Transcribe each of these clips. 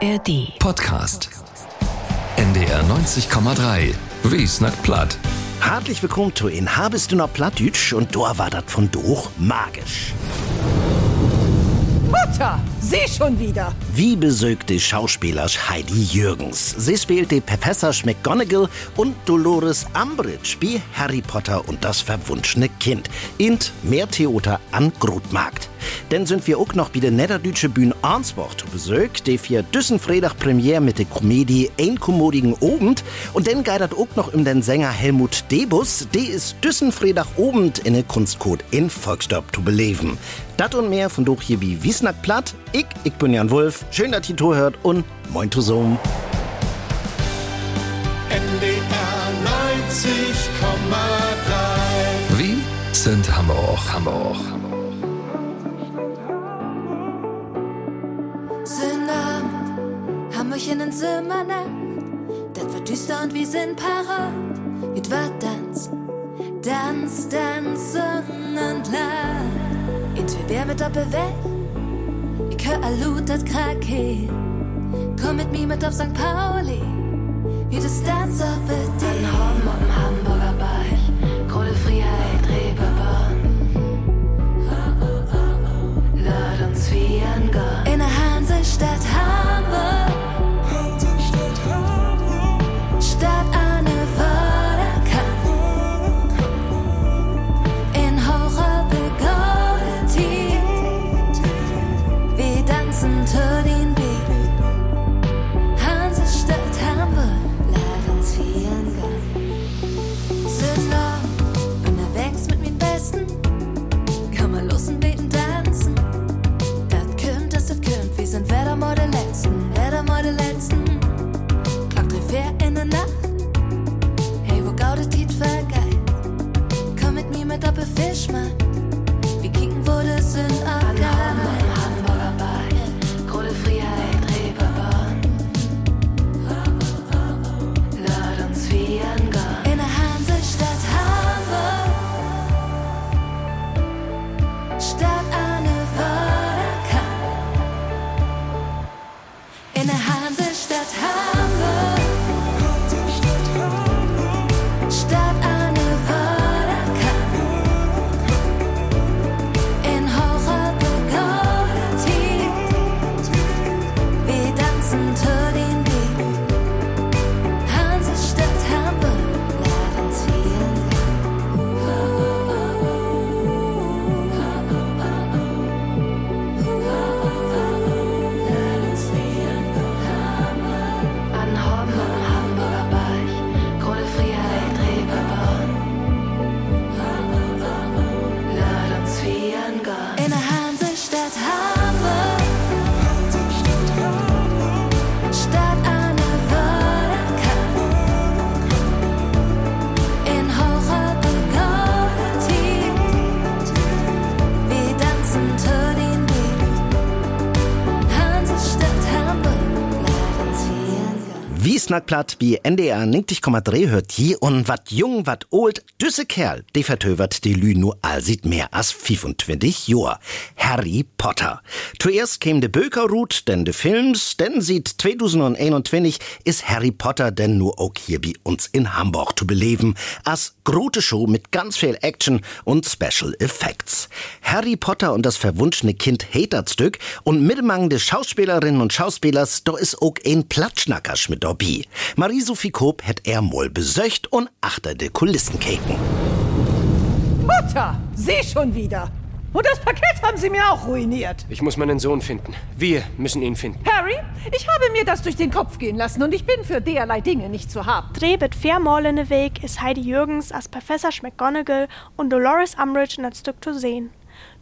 ARD. Podcast. NDR 90,3. Wie snackt platt. Herzlich willkommen zu in Habest du noch Plattdütsch und da war das von durch magisch. Mutter, sie schon wieder. Wie besögte Schauspieler Heidi Jürgens. Sie spielte Professor McGonagall und Dolores Umbridge wie Harry Potter und das verwunschene Kind. Int mehr Theater an Grotmarkt. Denn sind wir auch noch bei der Niederdeutsche Bühne Arnsbach zu Besuch, die für düssen Freitag Premiere mit der Komödie Ein kommodigen Obend. Und dann geht das auch noch um den Sänger Helmut Debus, die ist düssen Freitag Obend in der Kunstcode in Volksdorf zu beleben. Das und mehr von durch hier wie Wiesnack Platt. Ich, ich bin Jan Wolf. Schön, dass ihr hört und moin zusammen. NDR 90,3 Wie sind Hamburg? Hamburg. Abend, Hamburg in den Zimmernacht. Das wird düster und wir sind parat. Mit wat Tanz, Tanz, Tanz, und lach. In zwei Bär mit Doppelweg. Ich hör Alut, das Krake. Komm mit mir mit auf St. Pauli. Wie das Tanz auf mit dir. An am Hamburger Beich. Kohle Freiheit, Reeperbahn. Lad uns wie ein Gott. In der Hansestadt Hamburg. Gott. Wiesnack Platt wie NDR 90,3 hört je und wat jung, wat old, düsse Kerl, de vertövert die Lü nur all sieht mehr als 25 Johr. Harry Potter. Zuerst käm de Bökerrut, denn de Films, denn sieht 2021 ist Harry Potter denn nur auch hier bei uns in Hamburg zu beleben, als grote Show mit ganz viel Action und Special Effects. Harry Potter und das verwunschene Kind Haterstück und mittemang de Schauspielerinnen und Schauspielers, da ist auch ein Platschnackersch mit dabei. Marie-Sophie Koop hat er mal besöcht und achter de Kulissen keken. Mutter, sie schon wieder. Und das Paket haben sie mir auch ruiniert. Ich muss meinen Sohn finden. Wir müssen ihn finden. Harry, ich habe mir das durch den Kopf gehen lassen und ich bin für derlei Dinge nicht zu haben. Drehbet viermalende Weg ist Heidi Jürgens als Professor McGonagall und Dolores Umbridge in das Stück zu sehen.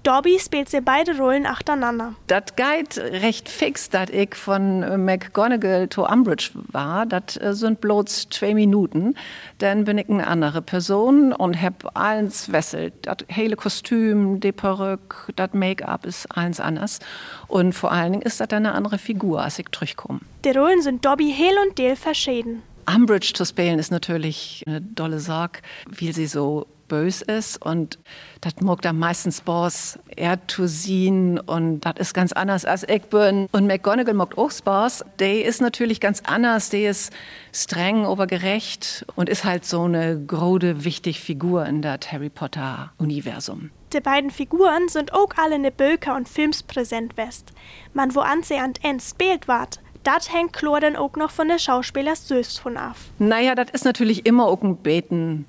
Dobby spielt sie beide Rollen achteinander. Das geht recht fix, dass ich von äh, McGonagall to Umbridge war. Das äh, sind bloß zwei Minuten. Dann bin ich eine andere Person und hab alles wesselt. Das hele Kostüm, die Perücke, das Make-up ist alles anders. Und vor allen Dingen ist das eine andere Figur, als ich durchkomme. Die Rollen sind Dobby Hel und Dale verschieden. Umbridge zu spielen ist natürlich eine dolle Sorge, weil sie so bös ist und das mag da meistens Boss Erdtusin und das ist ganz anders als ich bin. Und McGonagall mag auch Boss. Der ist natürlich ganz anders, der ist streng, aber gerecht und ist halt so eine grode, wichtige Figur in das Harry Potter Universum. Die beiden Figuren sind auch alle in Böker und Films präsent west. Man wo an sie an End spielt wart, das hängt klar dann auch noch von der Schauspielers selbst von ab. Naja, das ist natürlich immer auch ein Beten.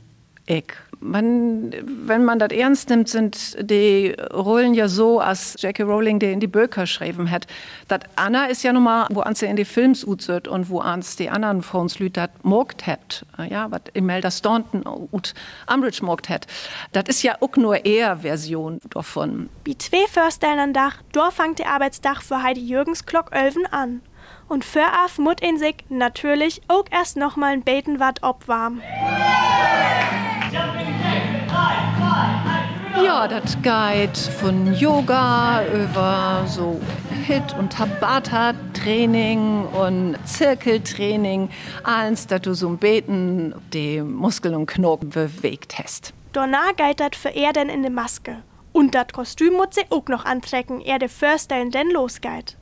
Eck. Man, wenn man das ernst nimmt, sind die Rollen ja so, als Jackie Rowling die in die Bücher geschrieben hat. Dat Anna ist ja nun mal, wo ans in die Films uzet und wo ans die anderen Frauen Lüt dat morgt hat. Ja, was Imelda Staunton und Umbridge morgt hat. Das ist ja auch nur eher Version davon. Wie zwei Förstellen Dach, dort fängt der Arbeitsdach für Heidi Jürgens Glock Ölven an. Und für af mut in sich natürlich auch erst noch mal ein Beten wat obwarm. Ja, das geht von Yoga über so Hit- und Tabata-Training und Zirkeltraining, alles, dass du so ein Beten die Muskeln und Knochen bewegt hast. Danach geht das für er denn in die Maske. Und das Kostüm muss sie auch noch antrecken, er de Förstellen denn losgeht.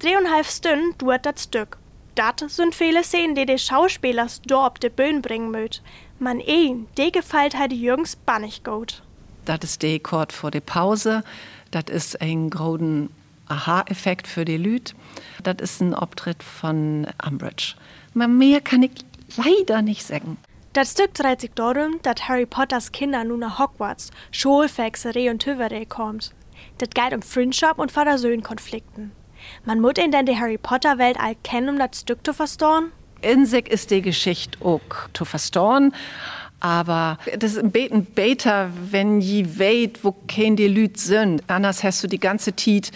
Dreieinhalb Stunden dauert das Stück. Das sind viele Szenen, die die Schauspielers do op de Bühne bringen möt. Man een, de gefällt halt Jürgens bannig gut. Das ist der Akkord vor der Pause. Das ist ein großen Aha-Effekt für die Lüd. Das ist ein Auftritt von Umbridge. Aber mehr kann ich leider nicht sagen. Das Stück dreht sich darum, dass Harry Potters Kinder nun nach Hogwarts, Schulfexerei und Tüverei kommt. Das geht um Freundschaft und Vater-Söhn-Konflikten. Man muss ihn denn die Harry Potter Welt all kennen, um das Stück zu verstauen? In sich ist die Geschichte auch zu verstauen. Aber das ist ein Beten beter, wenn je weht, wo kein die Lüt sind. Anders hast du die ganze Tiet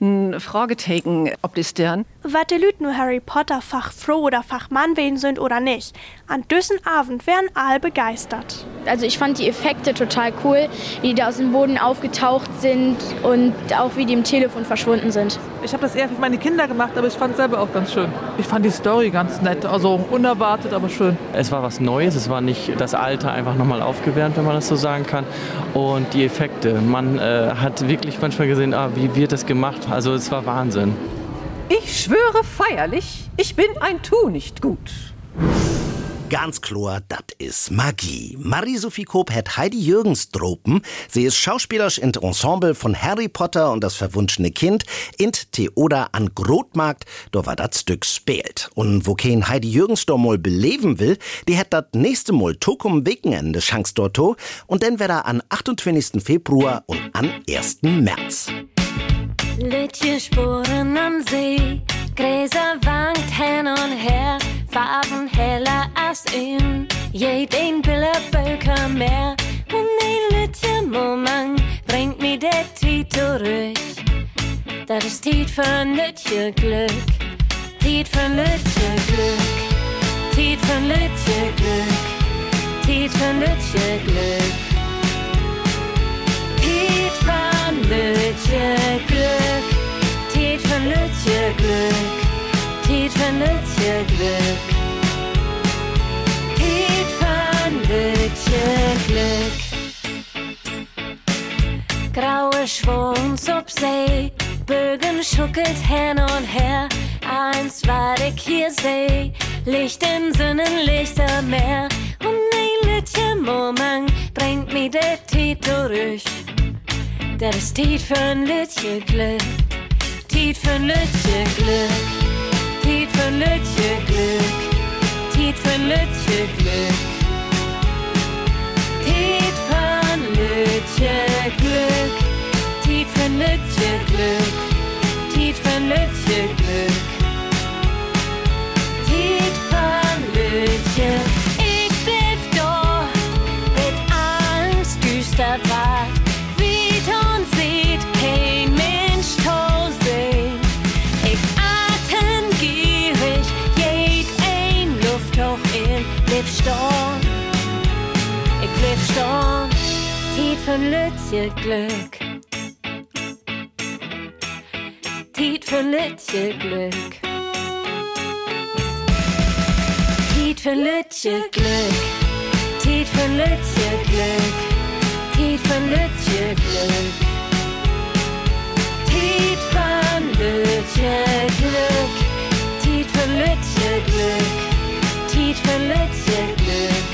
ein Fragezeichen ob die Stirn. Was die Lüt nur Harry Potter Fach froh oder Fachmann wen sind oder nicht. An düssen Abend wären all begeistert. Also ich fand die Effekte total cool, wie die da aus dem Boden aufgetaucht sind und auch wie die im Telefon verschwunden sind. Ich habe das eher für meine Kinder gemacht, aber ich fand es selber auch ganz schön. Ich fand die Story ganz nett, also unerwartet, aber schön. Es war was Neues, es war nicht das Alte einfach nochmal aufgewärmt, wenn man das so sagen kann. Und die Effekte, man äh, hat wirklich manchmal gesehen, ah, wie wird das gemacht? Also es war Wahnsinn. Ich schwöre feierlich, ich bin ein Tu nicht gut. Ganz klar, dat is Magie. Marie-Sophie Koop hat Heidi Jürgens dropen. Sie ist schauspielerisch in Ensemble von Harry Potter und das verwunschene Kind in Theoda an Grotmarkt, da war dat Stück spielt. Und wo kein Heidi Jürgens da mal beleben will, die hat dat nächste Mal Tokum Wochenende Chance dorto und dann wär er an 28. Februar und an 1. März. Litje Spuren am See, Gräser wankt hin und her, Farben heller als in jeden Billebölker mehr. Und ein Litje Moment bringt mir der Tiet zurück. Das ist Tiet für ein Litje Glück, Tiet für ein Litje Glück, Tiet für ein Litje Glück, Tiet für ein Litje Glück. Tiet für Lütje Schwungs ob See, Bögen schuckelt hin und her, eins war ich hier seh, Licht in Sinnen, Lichter Meer, und ein Lütje Moment bringt mir der Tiet durch. Dat is tijd voor een lutje glück. Tijd voor een lutje glück. Tijd voor een lutje glück. Tijd voor een lutje glück. Tijd voor een lutje glück. Een lutje glück. Tijd voor een lutje glück. Voor een lutje. Ik blijf door, mit Angst düster war. Wie und sieht kein Mensch sehen. Ich atem gierig, jed ein Lufthoch in, blieb storn. Ich blieb storn, tiet von Lütje Glück. findet Glück. Tiet findet ihr Glück. Tiet findet ihr Glück. Tiet findet ihr Glück. Tiet findet ihr Glück. Tiet findet ihr Glück. Tiet findet ihr Glück.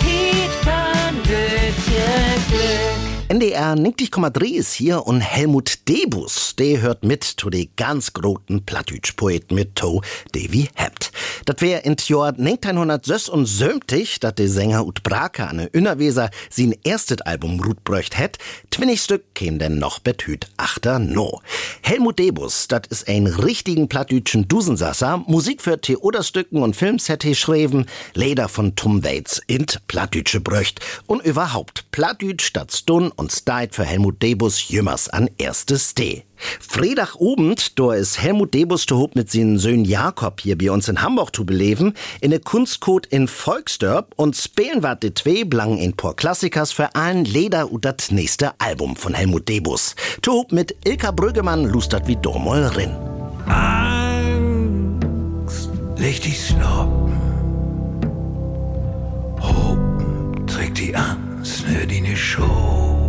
Tiet findet ihr Glück. NDR 90,3 ist hier und Helmut Debus, der hört mit zu de ganz großen Plattdeutsch-Poeten mit To, Davy Hebt. Dat wär in Jahr 1976, dat de Sänger Ut Brake an Innerweser sin erstes Album Ruth bräucht het, twinnig Stück käm denn noch betüt achter no. Helmut Debus, dat is ein richtigen plattdütschen Dusensasser, Musik für Theaterstücken und Films hätte schreven, Leder von Tom Waits int Plattdütsche bröcht und überhaupt Plattdütsch statt Stun und Steit für Helmut Debus jümmers an erstes D. Freitag obend, da ist Helmut Debus zu hob mit seinen Söhn Jakob hier bei uns in Hamburg zu beleben, in der Kunstcode in Volksdörp und spielen wat de zwei blang in por Klassikers für allen Leder und das nächste Album von Helmut Debus. Zu hob mit Ilka Brüggemann lustert wie Dormol rin. Angst, leg dich sloppen. Hopen, trägt die Angst, ne die ne Show.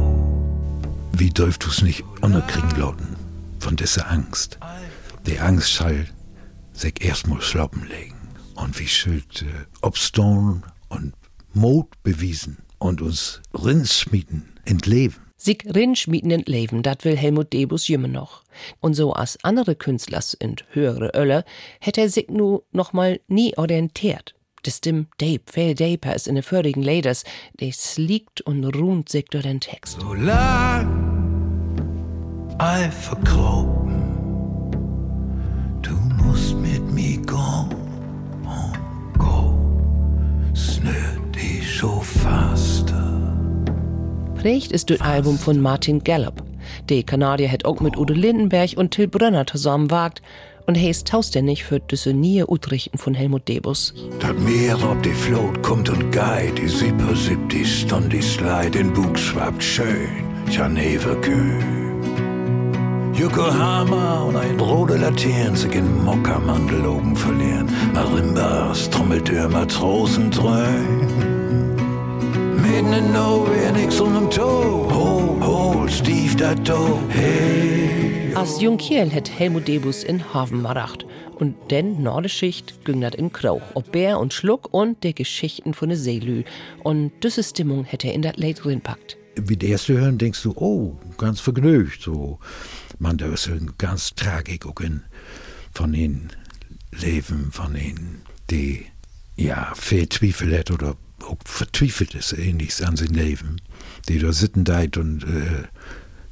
Wie dürft du's nicht unerkriegen lauten von dieser Angst? Die Angst soll sich erstmal sloppen legen. Und wie schuld äh, Obstone und Mut bewiesen und uns Rindsmieten entleben. Sig rinschmieden in Leben, dat will Helmut Debus jümme noch. Und so als andere Künstlers und höhere Ölle, hätte er sich nu noch mal nie orientiert. Das stimmt Dave, viel Dave ist in den vorigen Leders, des liegt und ruht sich durch den Text. So lang ei verkloppen, du musst mit mir go und go, snö dich so fast. Prägt ist das Album von Martin Gallup. Der Kanadier hat auch mit Udo Lindenberg und Till Brönner zusammen wagt und er ist tauständig für diese nie Utrichten von Helmut Debus. Dat Meer ob die Flot kommt und geht, die Sipper sippt die Stunde, die Slide, den Bug schwappt schön, Geneva Yokohama und ein rote Laternen sich in Mokkamandel oben verlieren. Marimbas, Trommeltür, Matrosen dröhnen. Mitten in nowhere, nix unterm Toe. Hol, hol, Steve, dat Do, hey. Als Jungkiel hat Helmut Debus in Hafen maracht. Und denn Nordeschicht ging dat in Krauch, ob Bär und Schluck und der Geschichten von der Seelü. Und diese Stimmung hätte er in dat Lied packt. Wie der erste hören, denkst du, oh, ganz vergnügt, so. Man, da ist eine ganz Tragik auch in, von den Leben, von denen, die, ja, viel Zweifel hat oder auch vertwiefelt ist, ähnliches an sein Leben, die da sitten deit und, äh,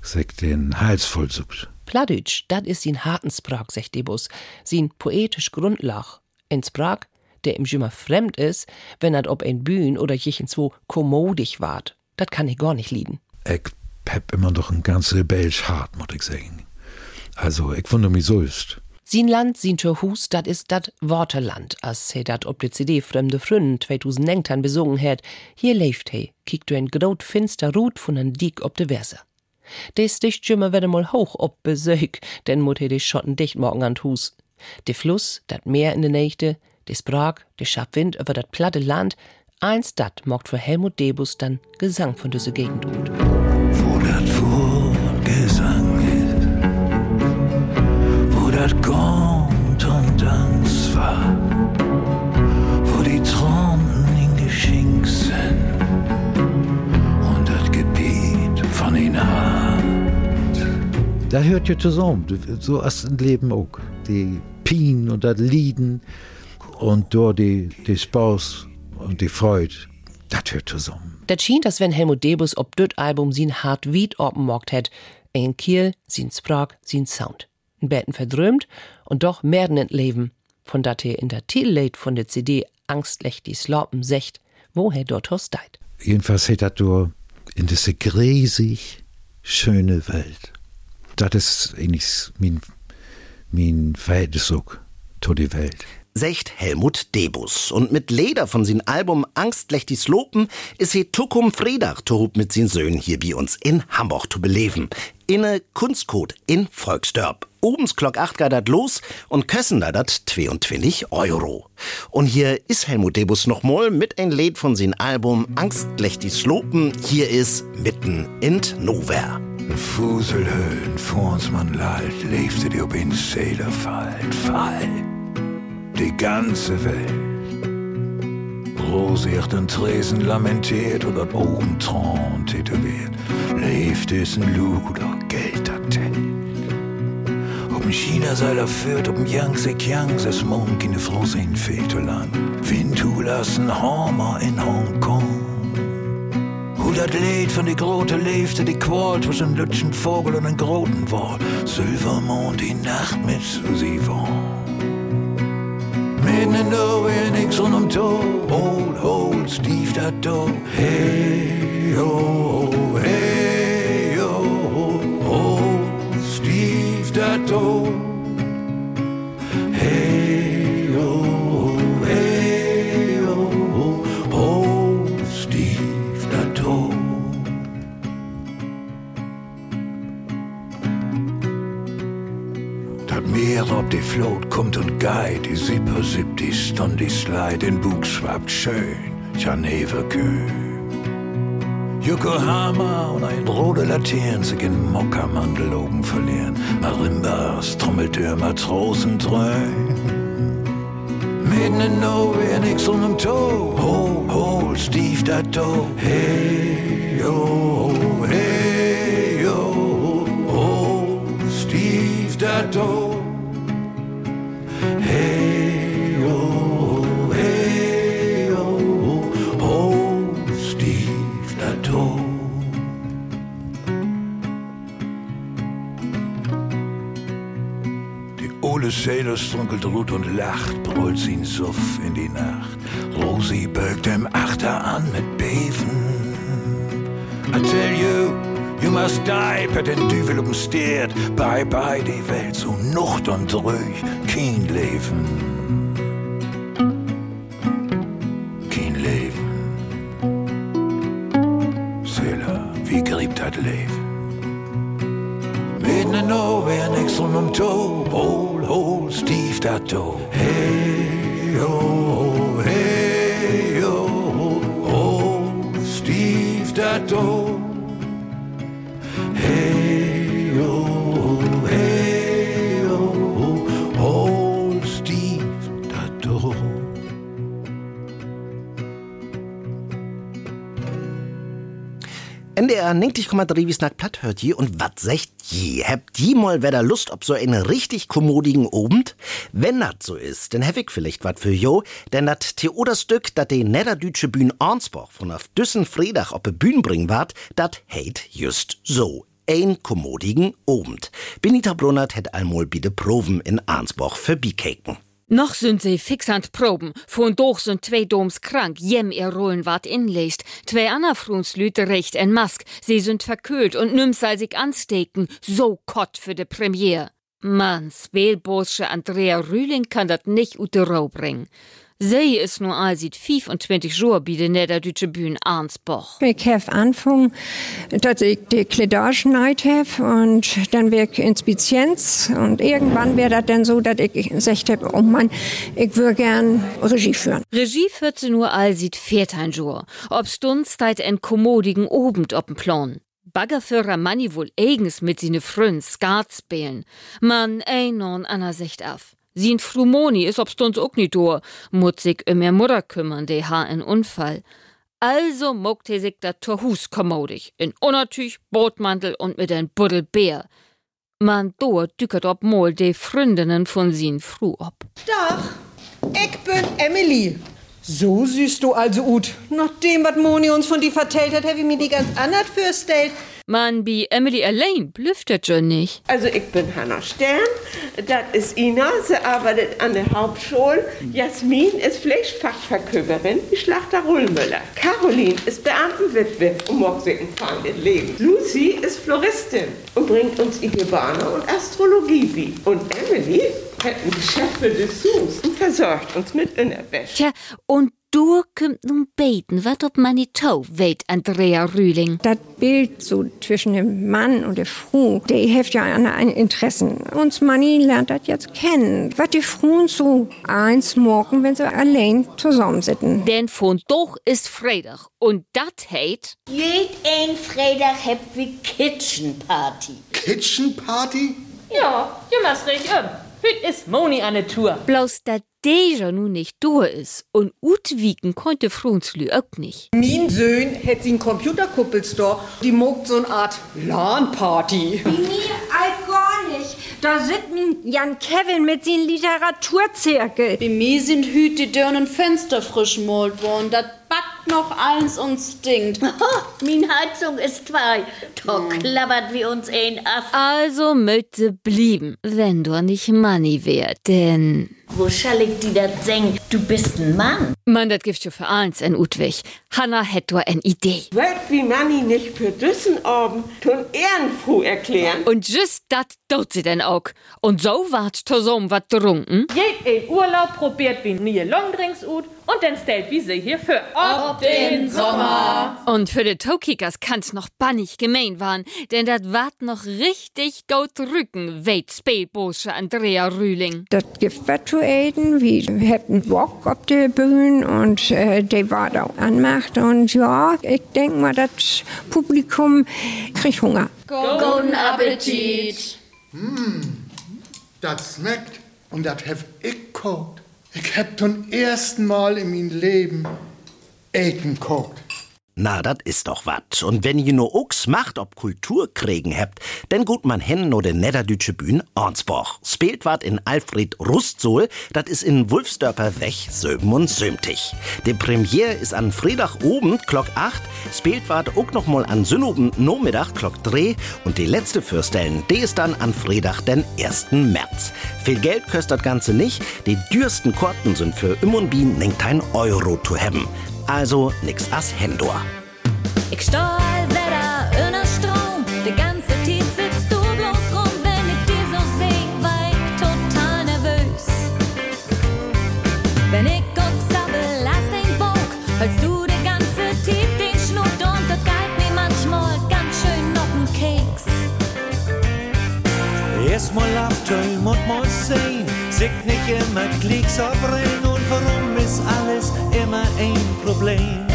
sich den Hals voll sucht. Plattdeutsch, dat is sin harten Sprach, sagt Debus, sin poetisch Grundlach. In Sprach, der ihm schimmer fremd is, wenn er ob ein Bühn oder jichenswo kommodig wart. Dat kann ich gar nicht lieden. Ich hab immer noch ein ganz rebellisch hart, muss ich sagen. Also, ich wundere mich so ist. Sin Land, sin Tür Hus, dat is dat Worteland, as he dat ob de CD Fremde Frünnen 2009 besungen hat. Hier leeft he, kiekt du ein grot finster Rut von en Diek ob de Verse. Des dicht schimmer werde mal hoch ob besög, denn mut he de Schotten dicht morgen an Hus. De Fluss, dat Meer in de Nächte, de Sprach, de Schabwind über dat platte Land, eins dat mogt für Helmut Debus dann Gesang von diese Gegend ut. Kommt und dann war, wo die Trommel in Geschenk sind und dat Gebiet von ihn hat. Das hört ja zusammen, so ist ein Leben auch. Die Pien und das Lieden und dort die, die Spaß und die Freude, das hört zusammen. Dat schien, dass wenn Helmut Debus ob düt Album sin hart Wied oppenmogt hätt, ein Kiel, sin Sprach, sin Sound. Ein Betten verdrömt und doch merden ent Leben, von dat in der Titellied von der CD Angstlich die Sloppen secht, wo er dort hos deit. Jedenfalls hat er da in diese gräsig schöne Welt. Das ist eigentlich mein, mein Verhältnis zu der Welt. Secht Helmut Debus. Und mit Leder von sin Album Angstlich die Slopen ist he Tukum Fredach tohub mit sin Söhnen hier bei uns in Hamburg zu beleben. Inne Kunstcode in Volksdörp. Obens Glock 8 geht dat los und kössen da dat 22 Euro. Und hier ist Helmut Debus noch mal mit ein Lied von sein Album Angst lächt die Slopen. Hier ist Mitten in Nowhere. Fuselhöhlen, vor's man lallt, lebte die ob in Seele fallt, fall. Die ganze Welt. Rosiert den Tresen lamentiert oder Tron tätowiert. Lebt ist ein Luder, Geld hat Ob'n China-Seiler führt, ob'n Yangtze Kiangtze, es Mond in de Frosse in Väterland. Wintu lassen Hammer in Hongkong. Hoe dat leed van die grote leefde, die kwalt was een lutschen Vogel und ein groten Wal. Silvermond die Nacht mit Susie. Mitten in nowhere, nix rund um Tor. Old, old Steve dat do. Hey, yo, hey, die Slide, den Bug schwappt schön, Janevekö. Yokohama und ein rote Laternen sich in Mokkamandel oben verlieren. Marimbas, Trommeltür, Matrosen. Mitten in nowhere, nix unterm Toe. Hol, hol, Steve dat do. Hey, yo, hey, yo, hol, Steve dat do. Hey, Sailor strunkelt Ruth und lacht, brüllt sie in Suff in die Nacht. Rosi beugt dem Achter an mit Beven. I tell you, you must die, per den Düvel um Stiert. Bye bye die Welt, so nucht und ruhig, kein Leben. Kein Leben. Sailor, wie griebt dat Leben? Mitten in nowhere, nix rund um Toe. Hol, hol, Steve dat do. Hey, yo, 90,3 wie Snack platt hört je und wat secht je? Habt die mal wieder Lust ob so einen richtig kommodigen Obend? Wenn dat so ist, dann hab ich vielleicht wat für jo, denn dat Theoderstück, dat de Niederdütsche Bühn Arnsbach von auf Düssen Freitag op de Bühn bringen ward, dat heit just so. Ein kommodigen Obend. Benita Brunert hätt einmal bitte Proben in Arnsbach für Bikeken. Noch sind sie fix an Proben. Von doch sind zwei Doms krank, jem ihr Rollen wat inläst. Zwei ander Frunslüte recht en Mask. Sie sind verkühlt und nimm soll sich anstecken. So kott für de Premiere. Mann, Spielbosche Andrea Rühling kann dat nicht ut de Rau bringen. Sie ist nur all sieht 25 Jour bi de Niederdeutsche Bühn Arnsbach. Ich habe angefangen, dass ich die Kledage neid habe und dann wäre ich Inspizienz und irgendwann wäre das dann so, dass ich gesagt habe, oh Mann, ich würde gern Regie führen. Regie 14 Uhr all sieht 14 Jour. Ob Stunds deit en kommodigen Obend op'n Plan. Baggerführer Manni wohl eigens mit sine Frön Skat spielen. Man ein und Anna Sicht auf. Sin Frumoni is obst uns ook nicht do, muss sich um ihr Mutter kümmern, de ha en Unfall. Also he sich dat Torhus kommodig, in Unertüch, Bootmantel und mit ein Buddel Bär. Man do dückert ob mol de Freundinnen von sin Fru ob. Dach, ich bin Emily. So siehst du also ut. Nach dem, was Moni uns von dir vertellt hat, habe ich mir die ganz anders vorgestellt. Man, bi Emily allein blüftet schon nicht. Also ich bin Hanna Stern, das ist Ina, sie arbeitet an der Hauptschule. Jasmin ist Fleischfachverkäuferin, die Schlachter Rullmüller. Caroline ist Beamtenwitwe und mag sich ein fahrendes Leben. Lucy ist Floristin und bringt uns Ikebana und Astrologie bei. Und Emily hat ein Geschäft für Dessous und versorgt uns mit Innerwäsche. Tja, und du kümmt nun beten, wat ob man die Tau weht, Andrea Rühling. Das Bild so zwischen dem Mann und der Frau, der hilft ja an ein Interessen. Uns Manni lernt das jetzt kennen. Was die Frauen so eins morgen, wenn sie allein zusammensitzen. Denn von doch ist Freitag und dat heit. Jed ein Freitag hab wie Kitchen Party. Kitchen Party? Ja, du machst richtig um. Hüt ist Moni an der Tour. Bloß dat deja nun nicht du is und utwieken konnte Frunzlü auch nicht. Mein Sohn hat den Computerkuppelstor, die mogt so eine Art LAN-Party. Mir all gar nicht. Da sitzt Jan Kevin mit seinem Literaturzirkel. Bei mir sind Hüte die Dörren Fenster frisch malt worden. Das backt noch eins und stinkt. Min Heizung ist zwei. Da klappert wie uns ein ab. Also möchte blieben, wenn du nicht Money wär, denn... Wo schall ich die dat seng? Du bist ein Mann. Man, das gibt schon für eins en Utwig. Hanna hätt du en Idee. Wird wie Manni nicht für düssen Abend tun Ehrenfroh erklären. Und just dat tut sie denn auch. Und so wart zusammen wat trunken. Jed in Urlaub probiert wie nie Longdrinks ut und dann stellt wie sie hier für den Sommer. Und für die Tokikas kann's noch bannig gemein waren, denn dat wart noch richtig gut Rücken, weit Spielbosche Andrea Rühling. Das gibt was zu eten. Wir hatten Bock auf der Bühne und äh, die war da anmacht. Und ja, ich denke mal, das Publikum kriegt Hunger. Guten Appetit. Hm, das schmeckt und das hab ich gekocht. Ich hab zum ersten Mal in meinem Leben Eten gekocht. Na, dat is doch wat. Und wenn je no Ochs macht, ob Kultur kriegen habt, dann gut man hin no den Niederdütsche Bühn Ornsborg. Spielt wat in Alfred Rustsohl, dat is in Wulfsdörper Wech, Söben und Sömtig. De Premiere is an Freitag oben, Glock 8, spielt wat auch noch mal an Synnoben Nachmittag, Glock 3 und die letzte Fürstellen, die ist dann an Freitag, den 1. März. Viel Geld kostet das Ganze nicht, die dürsten Korten sind für Immunbien nenkt ein Euro zu haben. Also nix as Hendor. Ich stahl wieder in der Strom. Die ganze Zeit sitzt du bloß rum, wenn ich dir so seh, war ich total nervös. Wenn ich guck, sabbel, lass ein Bock, hältst du die ganze Zeit den Schnut und das galt mir manchmal ganz schön noch ein Keks. Erstmal abtölm und mal sehen, sich nicht immer Klicks abbringen ist alles immer ein Problem?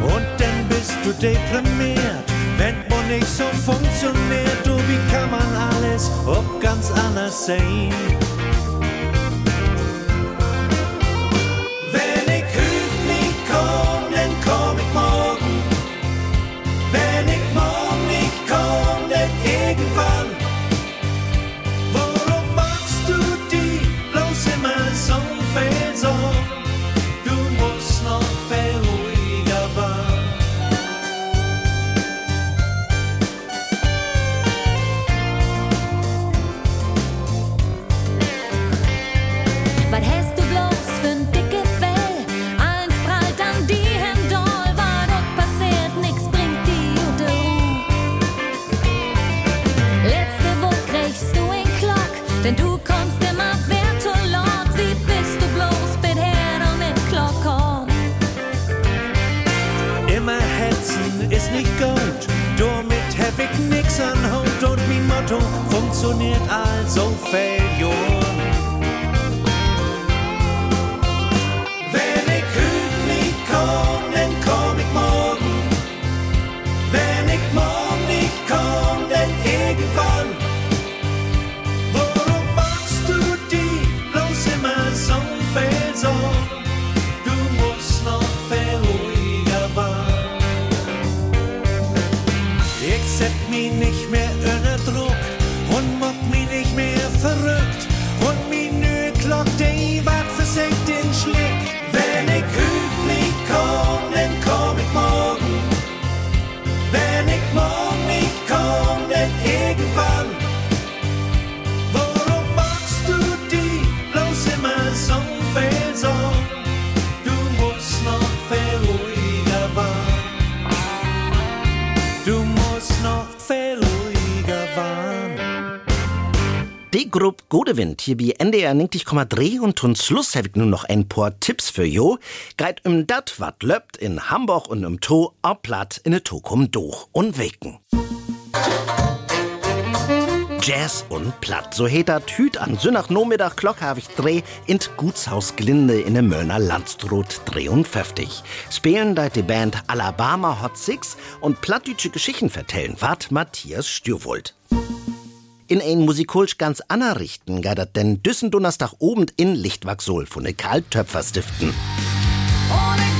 Und dann bist du deprimiert, wenn man nicht so funktioniert, du, wie kann man alles ob ganz anders sehen? Die Gruppe Godewind hier bei NDR 90,3 und zum Schluss habe ich nur noch ein paar Tipps für jo. Geht um dat, wat löbt in Hamburg und im To, ob platt in de Tokum durch und weken. Jazz und Platt. So heet dat Hüt an Sünnach-Nachmittag Glock hab ich dreh in Gutshaus Glinde in der Mörner Landstrot 53. Spielen da die Band Alabama Hot Six und plattdütsche Geschichten vertellen, wat Matthias Stürwold. In ein musikalisch ganz ander Richten denn düssen Donnerstag oben in Lichtwachsol von de Karl Töpfer stiften. Hard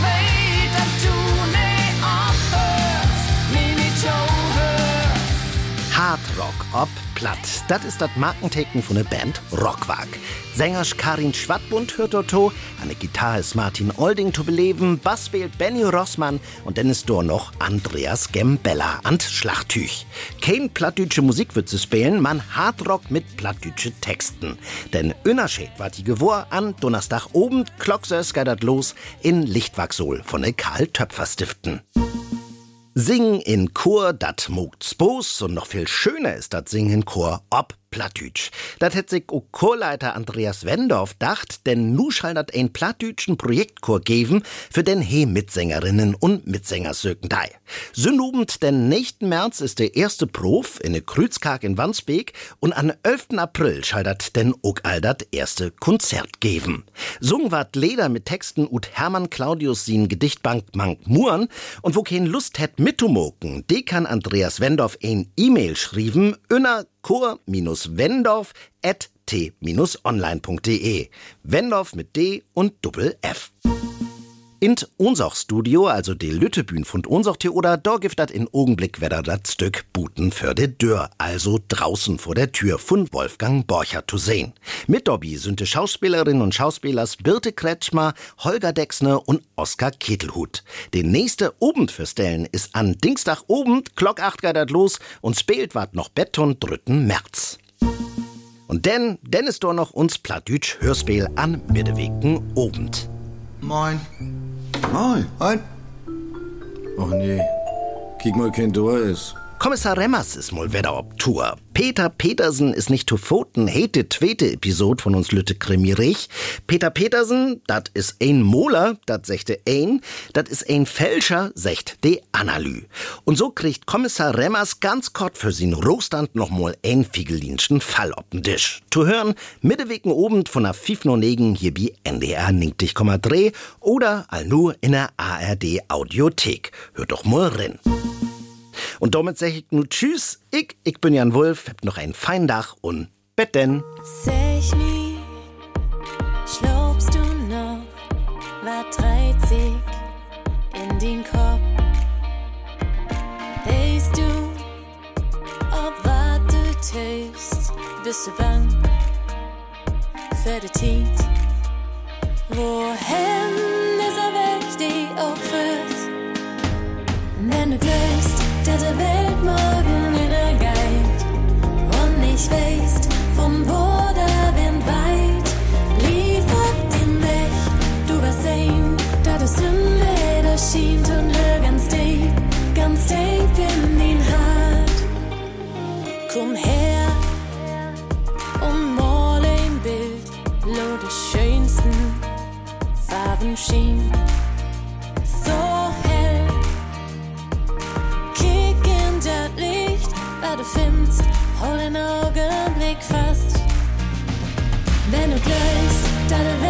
ob platt. Das ist das Markenteken von der Band Rockwag. Sänger Karin Schwadbund hört Otto, an der Gitarre ist Martin Olding zu beleben, Bass spielt Benny Rossmann und dann ist dort noch Andreas Gembella an Schlachttüch. Kein plattdütsche Musik wird sie spielen, man Hardrock mit plattdütsche Texten. Denn Unterschied war die Gewor an Donnerstag oben, Klocksös geidert los in Lichtwachsol von der Karl Töpfer Stiften. Singen in Chor, dat mogt's bos und noch viel schöner ist dat Singen in Chor ob Plattdütsch. Dat hätt sich auch Chorleiter Andreas Wendorf dacht, denn nu schall ein plattdütschen Projektchor geben, für den he Mitsängerinnen und Mitsänger söken dei. Sünnubend den nächsten März ist der erste Prof in ne Krützkark in Wandsbek und an 11. April schall dat den auch all dat erste Konzert geben. Sung ward Leder mit Texten ut Hermann Claudius sin Gedichtbank Mank Muren und wo kein Lust hätt mitzumoken, de kann Andreas Wendorf ein E-Mail schrieben, öner chor-wendorf at t-online.de. Wendorf mit D und Doppel F. In unser Studio, also de Lüttebühn von unser oder da gibt dat in Augenblick wieder dat Stück Buten für de Dörr, also draußen vor der Tür von Wolfgang Borcher zu sehen. Mit Dobby sind die Schauspielerinnen und Schauspielers Birte Kretschmer, Holger Dexner und Oskar Ketelhut. Den nächste Obend für Stellen ist an Dienstag Obend, Glock 8 geht los und spielt wat noch Beton 3. März. Und denn, denn ist doch noch uns Plattdütsch Hörspiel an Mittewegen Obend. Moin. Moin. Moin. Och nee. Kick mal, kein Tor ist. Kommissar Remmers ist mal wieder ob Tour. Peter Petersen ist nicht zu Pfoten, hete zweite Episode von uns Lütte Krimirich. Peter Petersen, dat is ein Moler, dat sechte ein, dat is ein Fälscher, secht de Analy. Und so kriegt Kommissar Remmers ganz kort für sin Rostand noch mal ein Fiegelinschen Fall ob'n Tisch. Zu hören, mittewegen oben von der 509 hier bei NDR 90,3 oder all nur in der ARD Audiothek. Hört doch mal rein. Und damit sag ich nur Tschüss. Ich, ich bin Jan Wulf, hab noch ein fein Dach und Betten. Sech nie, schlobst du noch, treibt sich in den Kopf? Weißt du, ob tust, bist du bang für die Tiet? Wohin Farben schien. So hell Kick in das Licht, was du findest, hol den Augenblick fast. Wenn du gleich deine